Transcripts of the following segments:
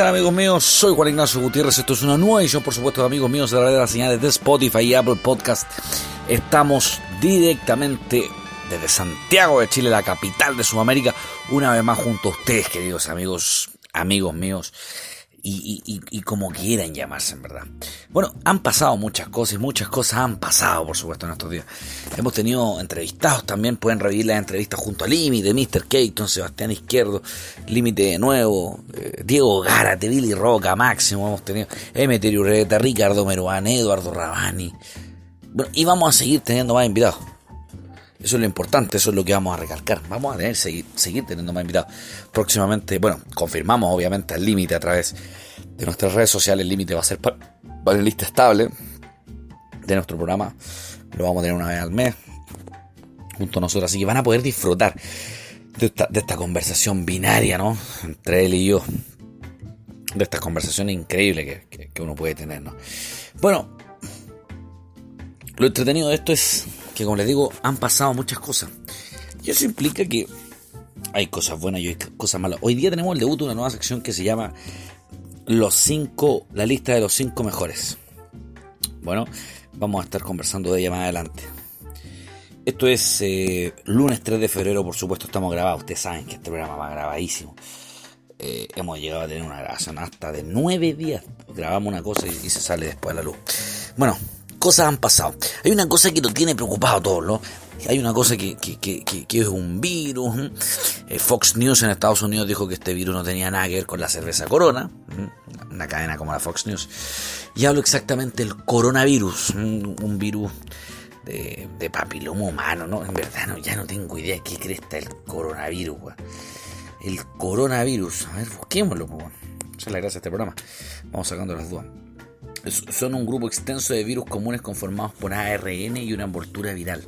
¿Cómo están amigos míos? Soy Juan Ignacio Gutiérrez, esto es una nueva edición por supuesto de amigos míos a través de las señales de Spotify y Apple Podcast. Estamos directamente desde Santiago de Chile, la capital de Sudamérica, una vez más junto a ustedes queridos amigos, amigos míos y, y, y, como quieran llamarse en verdad. Bueno, han pasado muchas cosas muchas cosas han pasado, por supuesto, en estos días. Hemos tenido entrevistados también, pueden revivir las entrevistas junto a Límite, Mr. Keaton, Sebastián Izquierdo, Límite de nuevo, eh, Diego Gárate, Billy Roca, Máximo, hemos tenido Emeterio Ureta, Ricardo Meruán, Eduardo Rabani. Bueno, y vamos a seguir teniendo más invitados. Eso es lo importante, eso es lo que vamos a recalcar. Vamos a tener, seguir, seguir teniendo más invitados. Próximamente, bueno, confirmamos obviamente el límite a través de nuestras redes sociales. El límite va a ser panelista estable de nuestro programa. Lo vamos a tener una vez al mes junto a nosotros. Así que van a poder disfrutar de esta, conversación binaria, ¿no? Entre él y yo. De estas conversaciones increíbles que, que uno puede tener, ¿no? Bueno, lo entretenido de esto es que como les digo, han pasado muchas cosas. Y eso implica que hay cosas buenas y hay cosas malas. Hoy día tenemos el debut de una nueva sección que se llama Los cinco, la lista de los cinco mejores. Bueno, vamos a estar conversando de ella más adelante. Esto es eh, lunes 3 de febrero, por supuesto, estamos grabados. Ustedes saben que este programa va grabadísimo. Eh, hemos llegado a tener una grabación hasta de nueve días. Grabamos una cosa y, y se sale después a la luz. Bueno, cosas han pasado. Hay una cosa que nos tiene preocupado a todos, ¿no? Hay una cosa que, que, que, es un virus. ¿eh? Fox News en Estados Unidos dijo que este virus no tenía nada que ver con la cerveza Corona, una cadena como la Fox News. Y hablo exactamente del coronavirus, un virus de, de, papiloma humano, ¿no? En verdad, no, ya no tengo idea de qué cresta el coronavirus. El coronavirus. A ver, busquémoslo. Esa es la gracia de este programa. Vamos sacando las dudas son un grupo extenso de virus comunes conformados por ARN y una envoltura viral.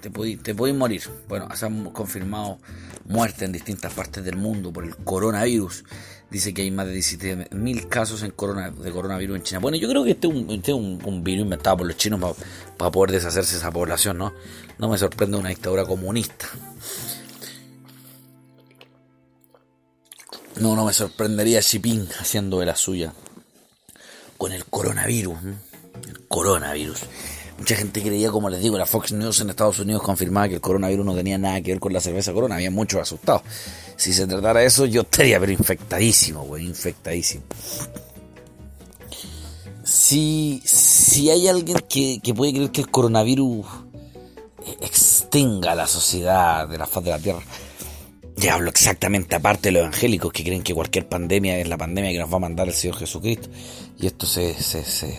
Te podéis morir. Bueno, se han confirmado muertes en distintas partes del mundo por el coronavirus. Dice que hay más de 17.000 casos de coronavirus en China. Bueno, yo creo que este es un, este virus inventado por los chinos para, para poder deshacerse de esa población, ¿no? No me sorprende una dictadura comunista. No, no me sorprendería Xi Jinping haciendo de la suya con el coronavirus. El coronavirus. Mucha gente creía, como les digo, la Fox News en Estados Unidos confirmaba que el coronavirus no tenía nada que ver con la cerveza corona. Había muchos asustados. Si se tratara de eso, yo estaría pero infectadísimo, güey, infectadísimo. Si, si hay alguien que, que puede creer que el coronavirus extinga la sociedad de la faz de la Tierra, ya hablo exactamente aparte de los evangélicos que creen que cualquier pandemia es la pandemia que nos va a mandar el Señor Jesucristo. Y esto se, se, se,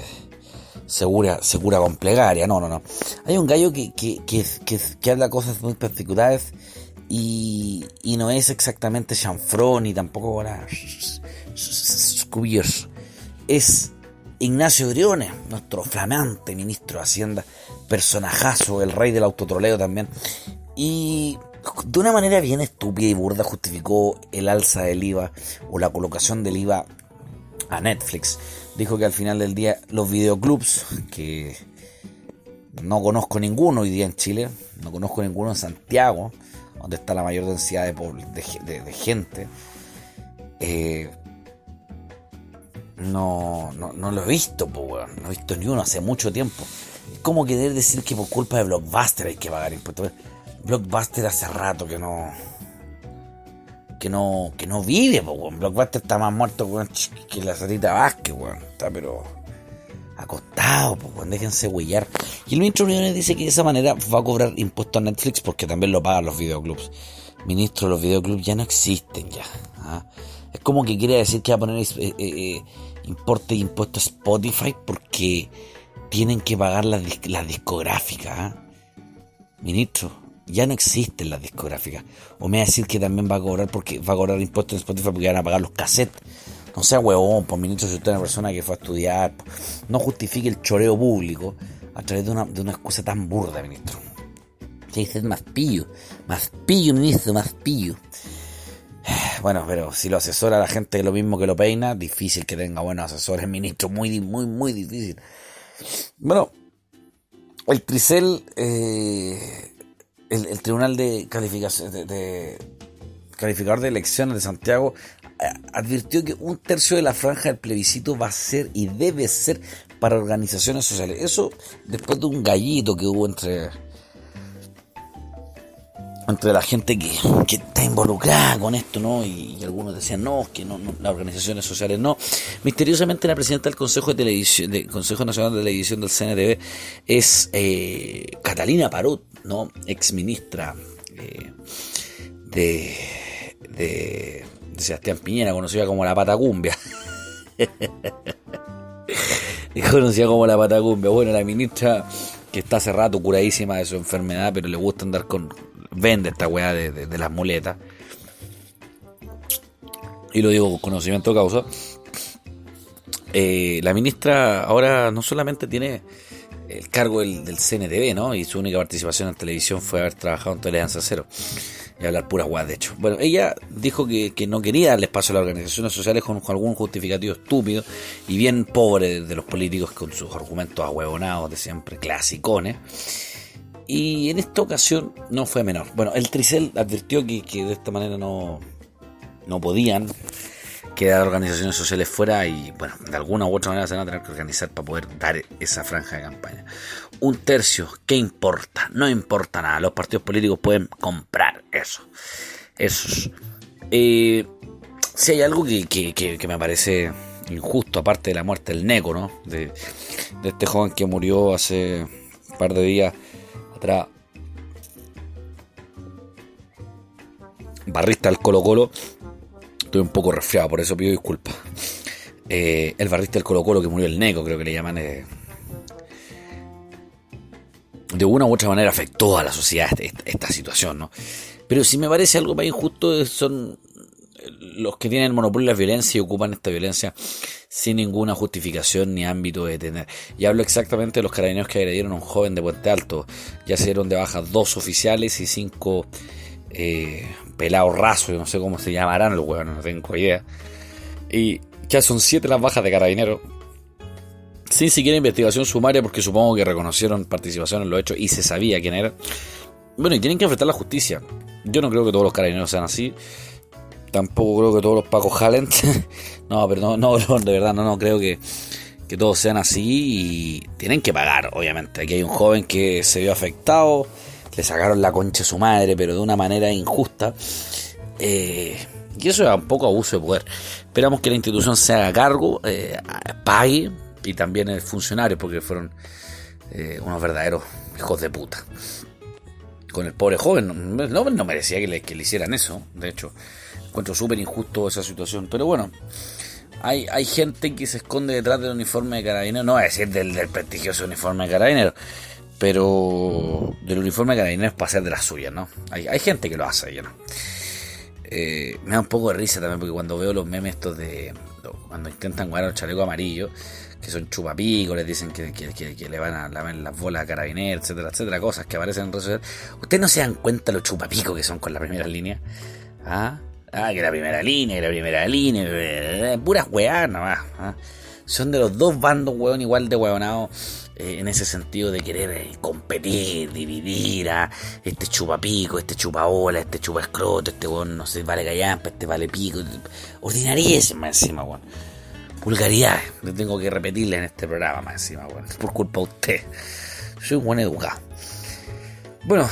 se, cura, se cura con plegaria. No, no, no. Hay un gallo que, que, que, que, que habla cosas muy particulares y, y no es exactamente chanfrón ni tampoco ahora. Es Ignacio Briones, nuestro flamante ministro de Hacienda, personajazo, el rey del autotroleo también. Y de una manera bien estúpida y burda justificó el alza del IVA o la colocación del IVA a Netflix. Dijo que al final del día los videoclubs, que no conozco ninguno hoy día en Chile, no conozco ninguno en Santiago, donde está la mayor densidad de, gente, eh, no, no, no, lo he visto, po, no he visto ni uno hace mucho tiempo. Es como querer decir que por culpa de Blockbuster hay que pagar impuestos. Blockbuster hace rato que no. Que no, que no vive, weón. Blockbuster está más muerto weón, que la Sarita Vázquez, weón. Está pero acostado, pues, weón. Déjense huellar. Y el ministro Briones dice que de esa manera va a cobrar impuestos a Netflix porque también lo pagan los videoclubs. Ministro, los videoclubs ya no existen ya. ¿ah? Es como que quiere decir que va a poner eh, eh, eh, importe e impuestos a Spotify porque tienen que pagar las la discográficas. ¿ah? Ministro, ya no existen las discográficas. O me va a decir que también va a cobrar porque va a cobrar impuestos en Spotify porque van a pagar los cassettes. No sea huevón, por ministro, si usted es una persona que fue a estudiar, no justifique el choreo público a través de una, de una excusa tan burda, ministro. Que ser más pillo, más pillo, ministro, más pillo. Bueno, pero si lo asesora la gente lo mismo que lo peina, difícil que tenga buenos asesores, ministro, muy, muy, muy difícil. Bueno, el Tricel eh, el, Tribunal de Calificación de, de, Calificador de Elecciones de Santiago advirtió que un tercio de la franja del plebiscito va a ser y debe ser para organizaciones sociales. Eso después de un gallito que hubo entre entre la gente que, está involucrada con esto, ¿no? Y, algunos decían, no, que no, las organizaciones sociales no. Misteriosamente la presidenta del Consejo de Televisión, del Consejo Nacional de Televisión del CNTV es eh, Catalina Parot, ¿no? Ex ministra eh, de, de, de Sebastián Piñera, conocida como la Patacumbia. conocida como la Patacumbia. Bueno, la ministra que está hace rato curadísima de su enfermedad, pero le gusta andar con vende esta weá de, las muletas. Y lo digo con conocimiento de causa. Eh, la ministra ahora no solamente tiene el cargo del, del, CNTV, ¿no? Y su única participación en televisión fue haber trabajado en Tolerancia Cero y hablar pura weá, de hecho. Bueno, ella dijo que, no quería darle espacio a las organizaciones sociales con, algún justificativo estúpido y bien pobre de, los políticos con sus argumentos ahuevonados de siempre, clasicones. Y en esta ocasión no fue menor. Bueno, el Tricel advirtió que, de esta manera no, no podían quedar organizaciones sociales fuera y, bueno, de alguna u otra manera se van a tener que organizar para poder dar esa franja de campaña. Un tercio, ¿qué importa? No importa nada. Los partidos políticos pueden comprar eso. Eso. Eh, si hay algo que, me parece injusto, aparte de la muerte del Neco, ¿no? De, de este joven que murió hace un par de días atrás. Barrista del Colo Colo. Estoy un poco resfriado, por eso pido disculpas. Eh, el barrista del Colo Colo que murió el Neco, creo que le llaman. Eh, de una u otra manera afectó a la sociedad esta, situación, ¿no? Pero si me parece algo más injusto son los que tienen monopolio de la violencia y ocupan esta violencia sin ninguna justificación ni ámbito de tener. Y hablo exactamente de los carabineros que agredieron a un joven de Puente Alto. Ya se dieron de baja dos oficiales y cinco eh, pelados rasos, no sé cómo se llamarán los huevos, no tengo idea. Y ya son siete las bajas de carabineros. Sin siquiera investigación sumaria, porque supongo que reconocieron participación en los hechos y se sabía quién era. Bueno, y tienen que enfrentar la justicia. Yo no creo que todos los carabineros sean así. Tampoco creo que todos los pacos jalen. no, pero no, de verdad, no, no creo que, que todos sean así y tienen que pagar, obviamente. Aquí hay un joven que se vio afectado, le sacaron la concha a su madre, pero de una manera injusta. Eh, y eso es un poco abuso de poder. Esperamos que la institución se haga cargo, eh, pague y también el funcionario, porque fueron eh, unos verdaderos hijos de puta. Con el pobre joven, no, no merecía que le, que le hicieran eso, de hecho. Encuentro súper injusto esa situación. Pero bueno, hay, hay gente que se esconde detrás del uniforme de carabinero. No voy a decir del, prestigioso uniforme de carabinero. Pero del uniforme de carabinero es para hacer de las suyas, ¿no? Hay, hay gente que lo hace, ¿no? Eh, me da un poco de risa también porque cuando veo los memes estos de... Cuando intentan guardar el chaleco amarillo, que son chupapicos, les dicen que, que, le van a lavar las bolas a carabineros, etcétera, etcétera, cosas que aparecen en redes sociales. ¿Ustedes no se dan cuenta los chupapicos que son con la primera línea? ¿Ah? Ah, que la primera línea, que la primera línea, puras weas nomás. ¿ah? Son de los dos bandos, weón, igual de weonados. Eh, en ese sentido de querer eh, competir, dividir a este chupapico, este chupaola, este chupa escroto, este weón, no sé, vale gallampa, este vale pico. Ordinarías más encima, weón. Vulgaridad, le tengo que repetirle en este programa más encima, weón. Por culpa de usted. Soy un buen educado. Bueno,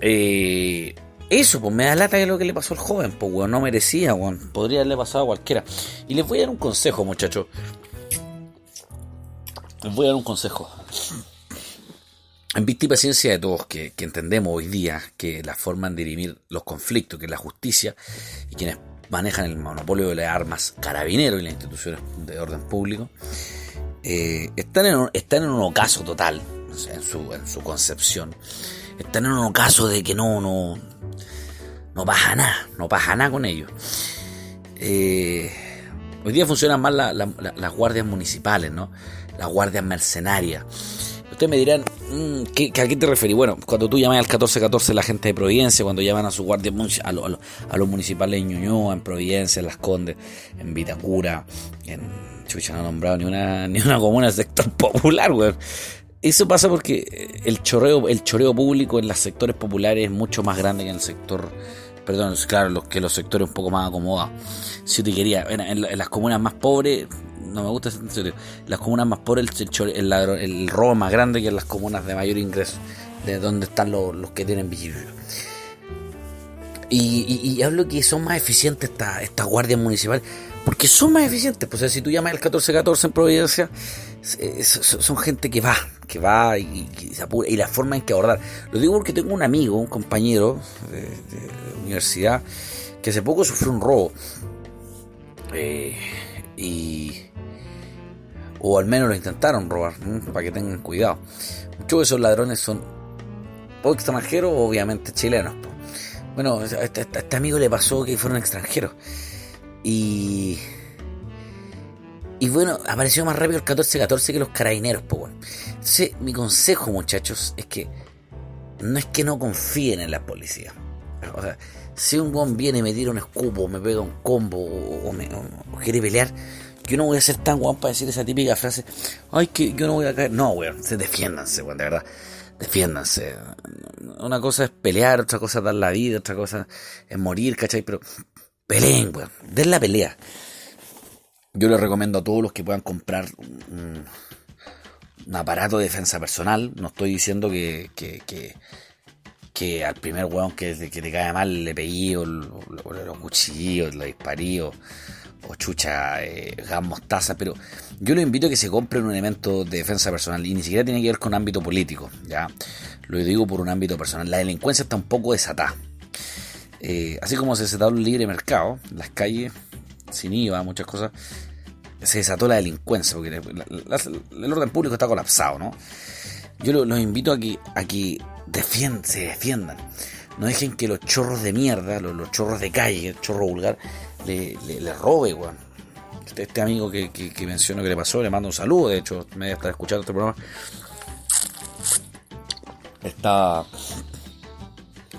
eh, eso, pues me da lata de lo que le pasó al joven, pues weón, no merecía, weón. Podría haberle pasado a cualquiera. Y les voy a dar un consejo, muchachos. Les voy a dar un consejo. En vista y paciencia de todos que, entendemos hoy día que la forma de dirimir los conflictos, que es la justicia, y quienes manejan el monopolio de las armas carabineros y las instituciones de orden público, eh, están, en un, están en un ocaso total, en, su, en su concepción. Están en un ocaso de que no, no, no pasa nada, no pasa nada con ellos. Eh, hoy día funcionan más las guardias municipales, ¿no? Las guardias mercenarias. Ustedes me dirán, mm, ¿a qué te referís? Bueno, cuando tú llamas al 1414 la gente de Providencia, cuando llaman a su guardia a, a, los municipales de Ñuñoa, en Providencia, en Las Condes, en Vitacura, en Chucha, no he nombrado ni una, ni una comuna del sector popular, güey. Eso pasa porque el choreo, el choreo público en los sectores populares es mucho más grande que en el sector perdón, claro, los que los sectores un poco más acomodados. Si te quería, en, las comunas más pobres, no me gusta ese serio, las comunas más pobres el, el, robo más grande que en las comunas de mayor ingreso, de donde están los, los que tienen vigilio. Y, hablo que son más eficientes estas esta guardias municipales, porque son más eficientes. Pues si tú llamas al 1414 en Providencia, son gente que va, que va y, y, la forma en que abordar. Lo digo porque tengo un amigo, un compañero de, universidad, que hace poco sufrió un robo. Eh, y. O al menos lo intentaron robar, para que tengan cuidado. Muchos de esos ladrones son o extranjeros o obviamente chilenos. Bueno, este, a este, amigo le pasó que fueron extranjeros. Y. Y bueno, apareció más rápido el 14-14 que los carabineros, pues bueno. Entonces, mi consejo, muchachos, es que no es que no confíen en la policía. O sea, si un guan viene y me tira un escupo, me pega un combo o, me, quiere pelear, yo no voy a ser tan guan para decir esa típica frase, ay, que yo no voy a caer. No, weón, se defiéndanse, weón, de verdad defiéndanse. Una cosa es pelear, otra cosa es dar la vida, otra cosa es morir, ¿cachai? Pero peleen, weón. Den la pelea. Yo les recomiendo a todos los que puedan comprar un, aparato de defensa personal. No estoy diciendo que, que, que, al primer weón que, que te cae mal le pegué o, los cuchillos, le disparí o, chucha, eh, gas pero yo lo invito a que se compre un elemento de defensa personal y ni siquiera tiene que ver con ámbito político, ¿ya? Lo digo por un ámbito personal. La delincuencia está un poco desatada. Eh, así como se desató el libre mercado, las calles, sin IVA, muchas cosas, se desató la delincuencia, porque el orden público está colapsado, ¿no? Yo los, invito a que, que se defiendan. No dejen que los chorros de mierda, los, chorros de calle, chorro vulgar, le, le, robe, weón este, este, amigo que, que, mencionó que le pasó, le mando un saludo, de hecho, me debe estar escuchando este programa. Está.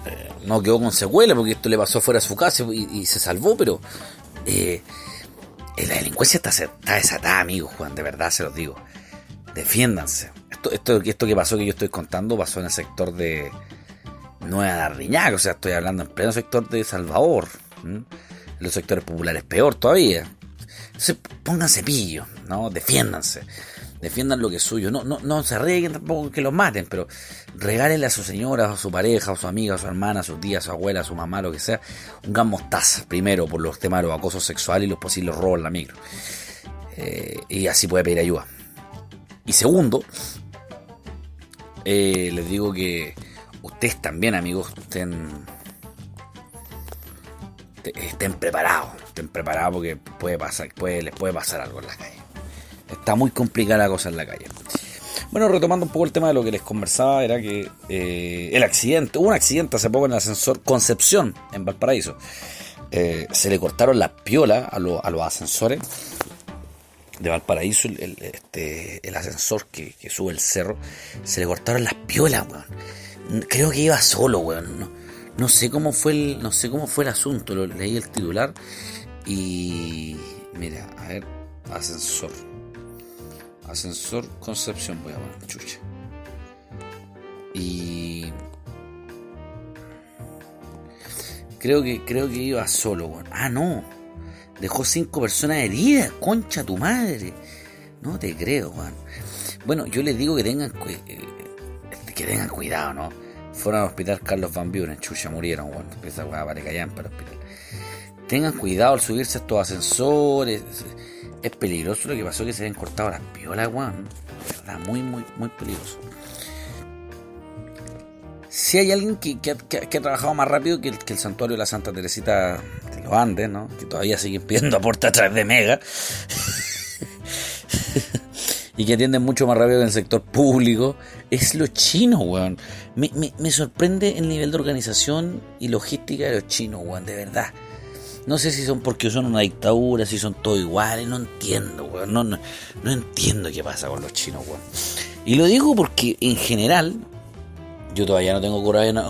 Eh, no quedó con secuela porque esto le pasó fuera de su casa y, se salvó, pero. Eh, la delincuencia está, desatada, amigos, Juan, de verdad se los digo. Defiéndanse. Esto, que pasó, que yo estoy contando, pasó en el sector de Nueva Darriñac, o sea, estoy hablando en pleno sector de Salvador. Los sectores populares peor todavía. Entonces pónganse pillo, ¿no? Defiéndanse. Defiendan lo que es suyo. No, no, no se arreglen tampoco que los maten, pero regálenle a su señora, a su pareja, a su amiga, a su hermana, a su tía, a su abuela, a su mamá, lo que sea, un gran mostaza, primero por los temas de los acosos sexuales y los posibles robos en la micro. Eh, y así puede pedir ayuda. Y segundo, eh, les digo que ustedes también, amigos, estén, estén preparados estén preparados porque puede pasar, les puede pasar algo en la calle. Está muy complicada la cosa en la calle. Bueno, retomando un poco el tema de lo que les conversaba, era que eh, el accidente, hubo un accidente hace poco en el ascensor Concepción, en Valparaíso. Eh, se le cortaron las piolas a, a los ascensores de Valparaíso, el, este, el ascensor que, sube el cerro, se le cortaron las piolas, weón. Creo que iba solo, weón. No, no, sé cómo fue el, no sé cómo fue el asunto, lo, leí el titular y mira, a ver, ascensor. Ascensor Concepción, voy a poner chucha. Y creo que creo que iba solo, bueno. Ah, no. Dejó cinco personas heridas, concha tu madre. No te creo, Juan. Bueno, yo les digo que tengan eh, que tengan cuidado, ¿no? Fueron al hospital Carlos Van Buren, chucha, murieron, bueno. Esa weá vale el hospital tengan cuidado al subirse a estos ascensores. Es peligroso lo que pasó que se habían cortado las piolas, weón. verdad, muy, muy, muy peligroso. Si hay alguien que, ha, trabajado más rápido que el, santuario de la Santa Teresita de los Andes, ¿no? Que todavía siguen pidiendo aporte a través de Mega. y que atienden mucho más rápido que el sector público, es los chinos, weón. Me, me sorprende el nivel de organización y logística de los chinos, weón, de verdad. No sé si son porque son una dictadura, si son todos iguales, no entiendo, weón. No, no, entiendo qué pasa con los chinos, weón. Y lo digo porque en general, yo todavía no tengo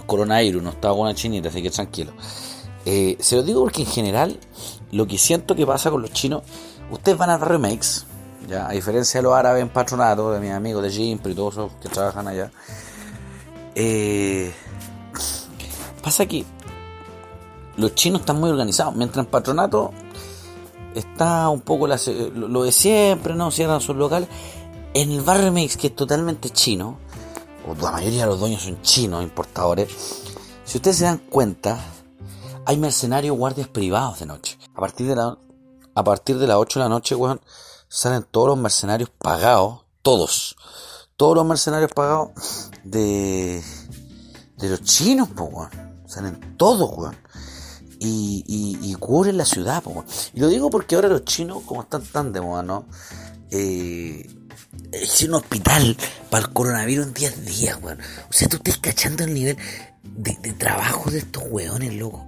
coronavirus, no estaba con una chinita, así que tranquilo. Eh, se lo digo porque en general, lo que siento que pasa con los chinos, ustedes van a remakes, ya, a diferencia de los árabes en patronato, de mis amigos de Jimpro y esos que trabajan allá. Eh, pasa que los chinos están muy organizados, mientras en patronato está un poco lo, de siempre, ¿no? Cierran sus locales. En el barrio Mix, que es totalmente chino, la mayoría de los dueños son chinos, importadores, si ustedes se dan cuenta, hay mercenarios guardias privados de noche. A partir de la, a partir de las 8 de la noche, weón, salen todos los mercenarios pagados, todos. Todos los mercenarios pagados de, de los chinos, pues, weón. Salen todos, weón. Y, y, cubren la ciudad, weón. Y lo digo porque ahora los chinos, como están tan de moda, ¿no? Eh, es un hospital para el coronavirus en 10 días, weón. O sea, tú estás cachando el nivel de, trabajo de estos weones, loco.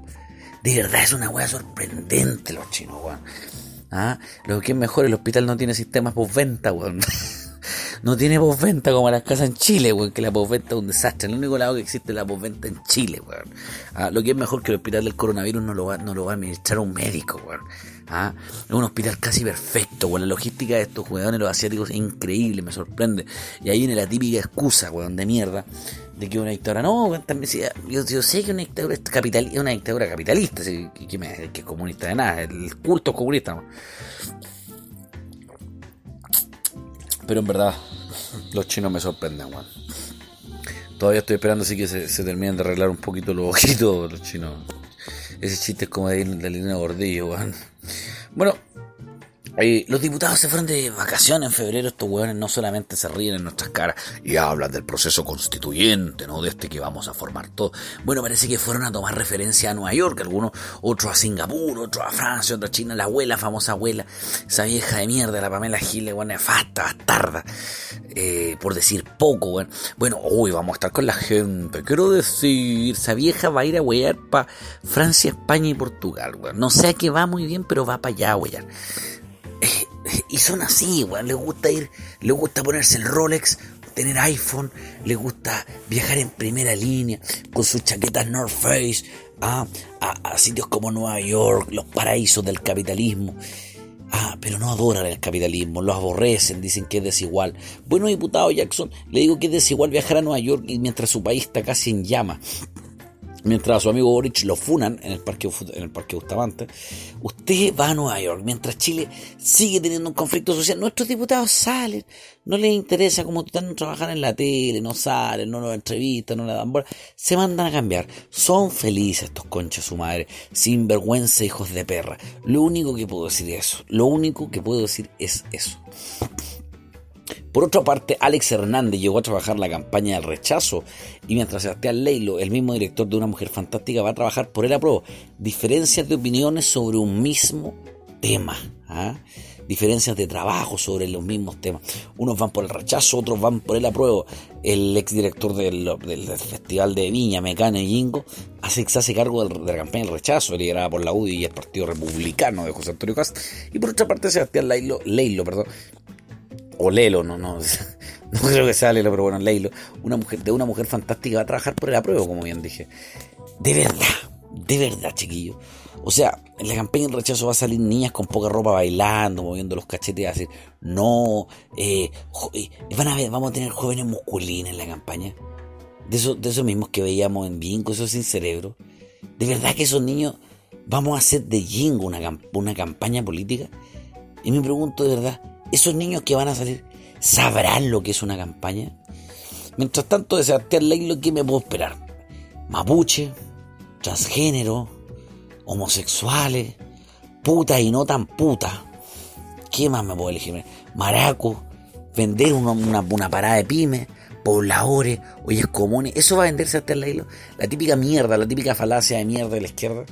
De verdad es una weá sorprendente los chinos, weón. ¿Ah? Lo que es mejor, el hospital no tiene sistemas postventa, weón. no tiene postventa como las casas en Chile, weón, que la postventa es un desastre. El único lado que existe es la postventa en Chile, weón. ¿Ah? Lo que es mejor que el hospital del coronavirus no lo va, no lo va a administrar un médico, weón. ¿Ah? Es un hospital casi perfecto, weón. La logística de estos weones, los asiáticos, es increíble, me sorprende. Y ahí viene la típica excusa, weón, de mierda, de que una dictadura, no, también, yo, yo, sé que una dictadura es, capital, una dictadura capitalista, que, me, que, es comunista de nada, el culto es comunista. Pero en verdad, los chinos me sorprenden, weón. Todavía estoy esperando así que se, se terminen de arreglar un poquito los ojitos los chinos. Ese chiste es como de, de línea gordillo, weón. Bueno, los diputados se fueron de vacaciones en febrero. Estos hueones no solamente se ríen en nuestras caras y hablan del proceso constituyente, ¿no? De este que vamos a formar todo. Bueno, parece que fueron a tomar referencia a Nueva York, algunos, otros a Singapur, otros a Francia, otros a China. La abuela, famosa abuela, esa vieja de mierda, la Pamela Giles, bueno, nefasta, bastarda, eh, por decir poco, bueno. Bueno, hoy vamos a estar con la gente. Quiero decir, esa vieja va a ir a huear para Francia, España y Portugal, weón. No sé a qué va muy bien, pero va para allá, huear. Y son así, weón. Les gusta ir, les gusta ponerse el Rolex, tener iPhone, les gusta viajar en primera línea con sus chaquetas North Face ¿ah? a, sitios como Nueva York, los paraísos del capitalismo. Ah, pero no adoran el capitalismo, lo aborrecen, dicen que es desigual. Bueno, diputado Jackson, le digo que es desigual viajar a Nueva York mientras su país está casi en llamas mientras a su amigo Boric lo funan en el parque, en el parque Bustamante, usted va a Nueva York, mientras Chile sigue teniendo un conflicto social, nuestros diputados salen, no les interesa como están trabajar en la tele, no salen, no nos entrevistan, no le dan bola, se mandan a cambiar, son felices estos conchas su madre, sin vergüenza hijos de perra, lo único que puedo decir es eso, lo único que puedo decir es eso. Por otra parte, Alex Hernández llegó a trabajar la campaña del rechazo y mientras Sebastián Leilo, el mismo director de Una Mujer Fantástica, va a trabajar por el apruebo. Diferencias de opiniones sobre un mismo tema. ¿ah? Diferencias de trabajo sobre los mismos temas. Unos van por el rechazo, otros van por el apruebo. El exdirector del, del Festival de Viña, Mecano y Jingo, hace, se hace cargo de la campaña del rechazo, liderada por la UDI y el Partido Republicano de José Antonio Cast. Y por otra parte, Sebastián Leilo, Leilo perdón, o Lelo, no, no, no creo que sea Lelo, pero bueno, Leilo, una mujer, de una mujer fantástica va a trabajar por el apruebo, como bien dije. De verdad, de verdad, chiquillo. O sea, en la campaña del rechazo va a salir niñas con poca ropa bailando, moviendo los cachetes, a decir, no, eh, eh, van a ver, vamos a tener jóvenes musculinas en la campaña. De esos, de esos mismos que veíamos en Bingo, esos sin cerebro. De verdad que esos niños vamos a hacer de Jingo una, una campaña política. Y me pregunto de verdad, esos niños que van a salir sabrán lo que es una campaña. Mientras tanto, de Sebastián Leilo, ¿qué me puedo esperar? Mapuche, transgénero, homosexuales, puta y no tan puta. ¿Qué más me puedo elegir? Maraco, vender una, una, parada de pymes, pobladores, oyes comunes. Eso va a venderse hasta el Leilo. La típica mierda, la típica falacia de mierda de la izquierda.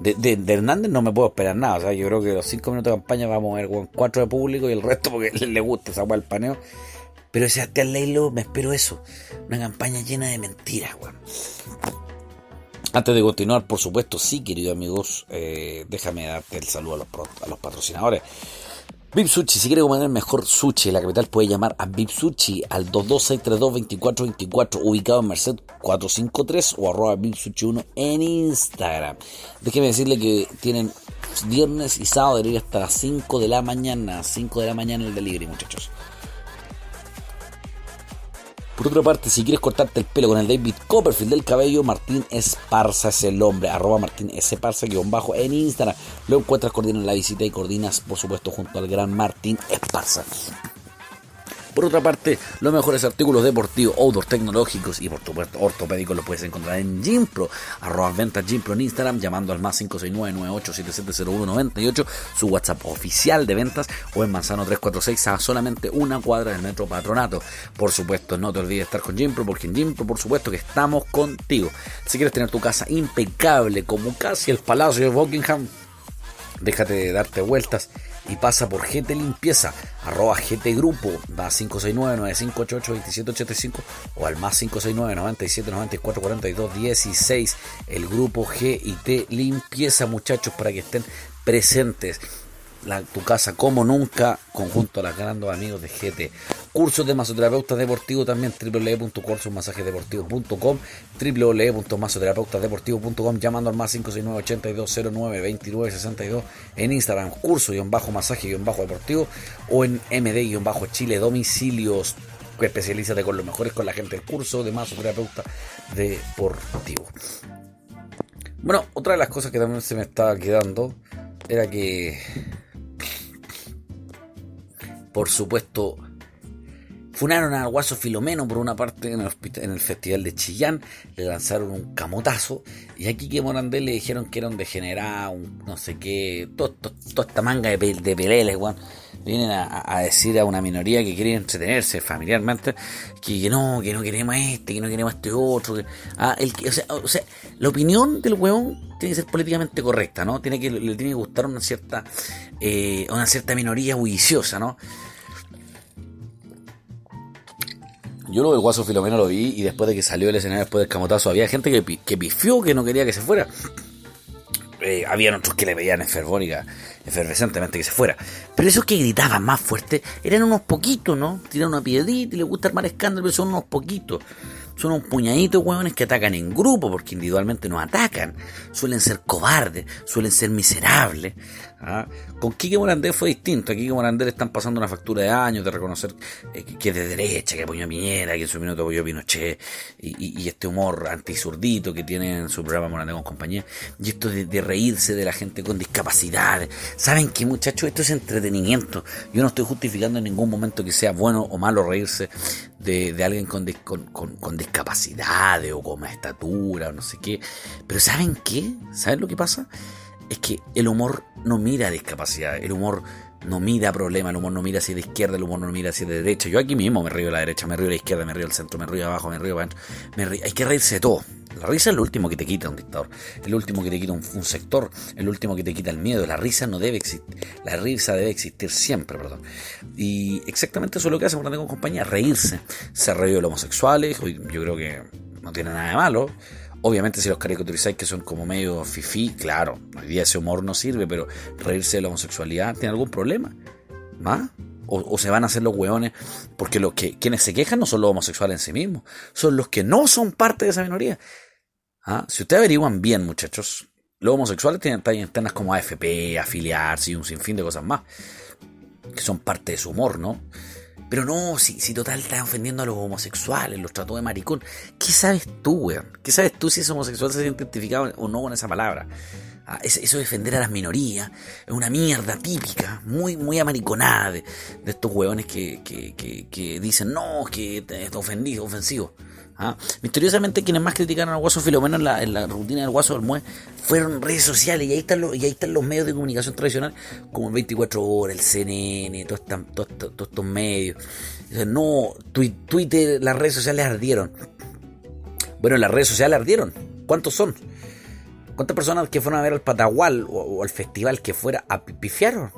De, Hernández no me puedo esperar nada. O sea, yo creo que los cinco minutos de campaña vamos a ver cuatro de público y el resto porque le gusta esa el paneo. Pero el Leilo me espero eso. Una campaña llena de mentiras, weón. Antes de continuar, por supuesto, sí, queridos amigos, eh, déjame darte el saludo a los, a los patrocinadores. Bip Sushi, si quiere comer el mejor sushi en la capital, puede llamar a Bip Sushi al 226322424, ubicado en Merced 453 o arroba Bip 1 en Instagram. Déjeme decirle que tienen viernes y sábado de ir hasta las 5 de la mañana, 5 de la mañana el delivery, muchachos. Por otra parte, si quieres cortarte el pelo con el David Copperfield del cabello, Martín Esparza es el hombre. Arroba Martín Esparza guion bajo en Instagram. Lo encuentras, coordinas la visita y coordinas, por supuesto, junto al gran Martín Esparza. Por otra parte, los mejores artículos deportivos, outdoor tecnológicos y por supuesto ortopédicos los puedes encontrar en Gimpro, arroba ventas Gimpro en Instagram, llamando al más 569-98770198, su WhatsApp oficial de ventas, o en Manzano 346 a solamente una cuadra del metro patronato. Por supuesto, no te olvides de estar con Gimpro, porque en Gimpro, por supuesto, que estamos contigo. Si quieres tener tu casa impecable, como casi el Palacio de Buckingham, déjate de darte vueltas y pasa por GT Limpieza, arroba GT Grupo, da 569-9588-2785 o al más 569-9794-42-16, el grupo GIT Limpieza, muchachos, para que estén presentes tu casa como nunca, conjunto a las grandes amigos de GT. Cursos de masoterapeuta deportivo también, www.cursosmasajedeportivo.com, www.masoterapeutasdeportivo.com, llamando al más 569-8209-2962 en Instagram, curso-masaje-deportivo o en md-chile domicilios especialízate con los mejores con la gente del curso de masoterapeuta deportivo. Bueno, otra de las cosas que también se me estaba quedando era que por supuesto, funaron a Guaso Filomeno por una parte en el, Festival de Chillán, le lanzaron un camotazo y aquí que Morandé le dijeron que era un degenerado, un no sé qué, toda esta manga de, de peleles, Vienen a, decir a una minoría que quiere entretenerse familiarmente que, no, que no queremos este, que no queremos este otro. ah, el, o, sea, o sea, la opinión del huevón tiene que ser políticamente correcta, ¿no? Tiene que, le tiene que gustar una cierta, eh, una cierta minoría bulliciosa, ¿no? Yo lo del Guaso Filomeno lo vi y después de que salió el escenario después del camotazo había gente que, que pifió que no quería que se fuera. Eh, había otros que le veían enfervónica, efervescentemente que se fuera. Pero esos que gritaban más fuerte eran unos poquitos, ¿no? Tiran una piedrita y les gusta armar escándalo, pero son unos poquitos. Son un puñadito huevones que atacan en grupo, porque individualmente no atacan. Suelen ser cobardes, suelen ser miserables. ¿ah? Con Quique Morandé fue distinto. A Quique Morandé le están pasando una factura de años de reconocer eh, que es de derecha, que apoyó a Piñera, que en su minuto apoyó a Pinochet, y, este humor antisurdito que tiene en su programa Morandé con compañía. Y esto de, reírse de la gente con discapacidades. ¿Saben qué, muchachos? Esto es entretenimiento. Yo no estoy justificando en ningún momento que sea bueno o malo reírse de, alguien con, con discapacidades o con estatura o no sé qué. Pero ¿saben qué? ¿Saben lo que pasa? Es que el humor no mira discapacidad, el humor no mira problemas, el humor no mira hacia la izquierda, el humor no mira hacia la derecha. Yo aquí mismo me río de la derecha, me río de la izquierda, me río del centro, me río abajo, me río de me río. Hay que reírse de todo. La risa es lo último que te quita un dictador, es lo último que te quita un, sector, es lo último que te quita el miedo. La risa no debe existir, la risa debe existir siempre, perdón. Y exactamente eso es lo que hace cuando tengo compañía, reírse. Se reído de los homosexuales, yo creo que no tiene nada de malo. Obviamente si los caricaturizáis que son como medio fifí, claro, hoy día ese humor no sirve, pero reírse de la homosexualidad tiene algún problema. ¿Más? O, se van a hacer los hueones, porque los que, quienes se quejan no son los homosexuales en sí mismos, son los que no son parte de esa minoría. ¿Ah? Si ustedes averiguan bien, muchachos, los homosexuales tienen temas como AFP, afiliarse y un sinfín de cosas más, que son parte de su humor, ¿no? Pero no, si, si total está ofendiendo a los homosexuales, los trató de maricón. ¿Qué sabes tú, weón? ¿Qué sabes tú si ese homosexual se siente identificado o no con esa palabra? Ah, eso de defender a las minorías es una mierda típica, muy, muy amariconada de, estos hueones que, que, que, dicen, no, que es ofendido, ofensivo. ¿Ah? Misteriosamente quienes más criticaron al Guaso Filomeno en la, rutina del Guaso del Mue fueron redes sociales y ahí están los, medios de comunicación tradicional como el 24 horas, el CNN, todos estos medios. no, Twitter, las redes sociales ardieron. Bueno, las redes sociales ardieron. ¿Cuántos son? ¿Cuántas personas que fueron a ver al Patagual o, al festival que fuera a pifiaron?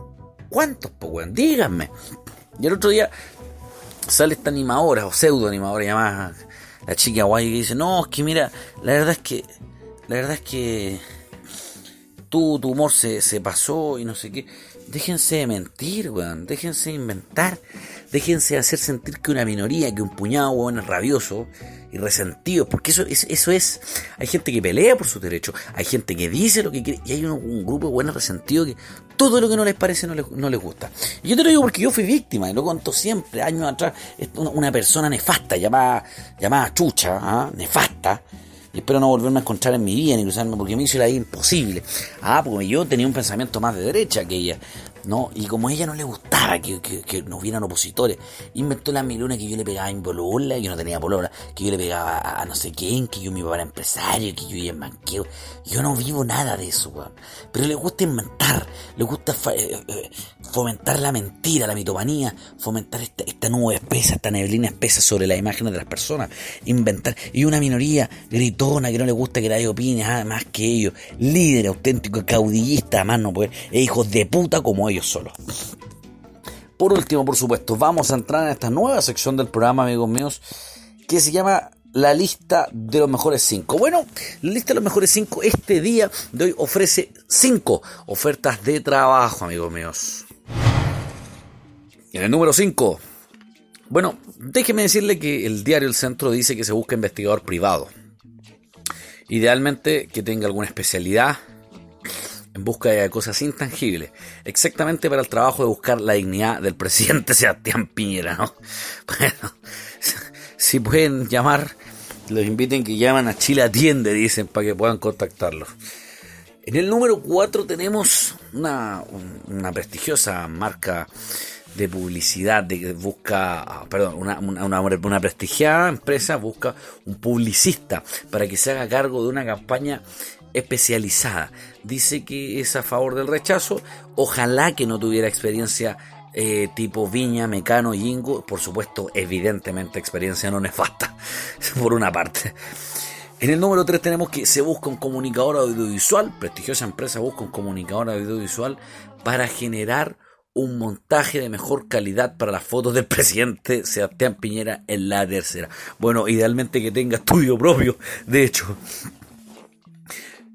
¿Cuántos, pues, Díganme. Y el otro día sale esta animadora o pseudo animadora llamada la chica guay que dice, no, es que mira, la verdad es que, la verdad es que tú, tu humor se, se pasó y no sé qué. Déjense de mentir, weón, déjense de inventar. déjense hacer sentir que una minoría, que un puñado de hueones rabiosos y resentidos, porque eso, es, eso es, hay gente que pelea por sus derechos, hay gente que dice lo que quiere, y hay un, grupo de buenos resentidos que todo lo que no les parece no les, no les gusta. Y yo te lo digo porque yo fui víctima, y lo conto siempre, años atrás, una persona nefasta llamada, llamada Chucha, ¿ah? nefasta, y espero no volverme a encontrar en mi vida ni cruzarme porque me hizo la vida imposible. Ah, porque yo tenía un pensamiento más de derecha que ella. ¿No? Y como a ella no le gustaba que, que, nos vieran opositores, inventó la miluna que yo le pegaba en bolola, yo no tenía bolola, que yo le pegaba a, no sé quién, que yo me iba para empresario, que yo iba en banqueo. Yo no vivo nada de eso. Pero le gusta inventar, le gusta eh, eh, fomentar la mentira, la mitomanía, fomentar esta, esta nube espesa, esta neblina espesa sobre las imágenes de las personas, inventar. Y una minoría gritona que no le gusta que nadie opine, ah, más que ellos, líder auténtico, caudillista, más no puede, e hijos de puta como ellos solo. Por último, por supuesto, vamos a entrar en esta nueva sección del programa, amigos míos, que se llama la lista de los mejores 5. Bueno, la lista de los mejores 5 este día de hoy ofrece 5 ofertas de trabajo, amigos míos. en el número 5, bueno, déjeme decirle que el diario El Centro dice que se busca investigador privado. Idealmente que tenga alguna especialidad en busca de cosas intangibles, exactamente para el trabajo de buscar la dignidad del presidente Sebastián Piñera, ¿no? Bueno, si pueden llamar, los inviten que llaman a Chile Atiende, dicen, para que puedan contactarlos. En el número 4 tenemos una, una prestigiosa marca de publicidad que busca, perdón, una, una, una, prestigiada empresa busca un publicista para que se haga cargo de una campaña especializada. Dice que es a favor del rechazo. Ojalá que no tuviera experiencia eh, tipo Viña, Mecano, Yingo. Por supuesto, evidentemente experiencia no nefasta, por una parte. En el número 3 tenemos que se busca un comunicador audiovisual, prestigiosa empresa busca un comunicador audiovisual para generar un montaje de mejor calidad para las fotos del presidente Sebastián Piñera en la tercera. Bueno, idealmente que tenga estudio propio, de hecho.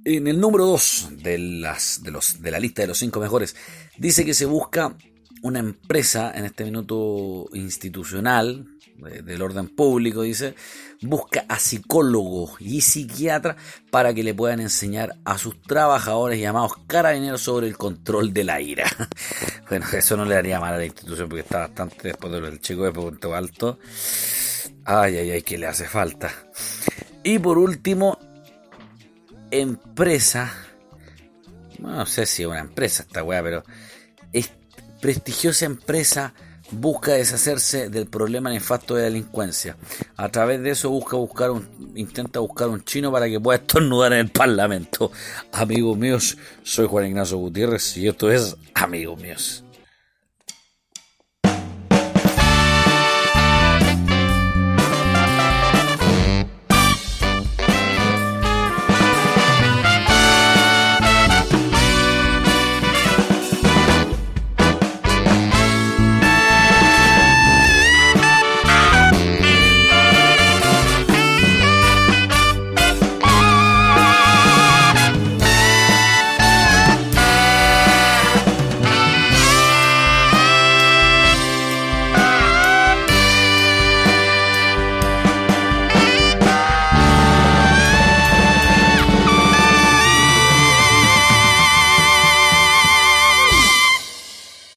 En el número 2 de, de, de la lista de los 5 mejores, dice que se busca una empresa, en este minuto institucional, del orden público, dice, busca a psicólogos y psiquiatras para que le puedan enseñar a sus trabajadores llamados carabineros sobre el control de la ira. bueno, eso no le daría mal a la institución porque está bastante después del chico de Punto Alto. Ay, ay, ay, que le hace falta. Y por último, empresa, no sé si es una empresa esta weá, pero es prestigiosa empresa busca deshacerse del problema nefasto de delincuencia. A través de eso busca buscar un, intenta buscar un chino para que pueda estornudar en el parlamento. Amigos míos, soy Juan Ignacio Gutiérrez y esto es Amigos míos.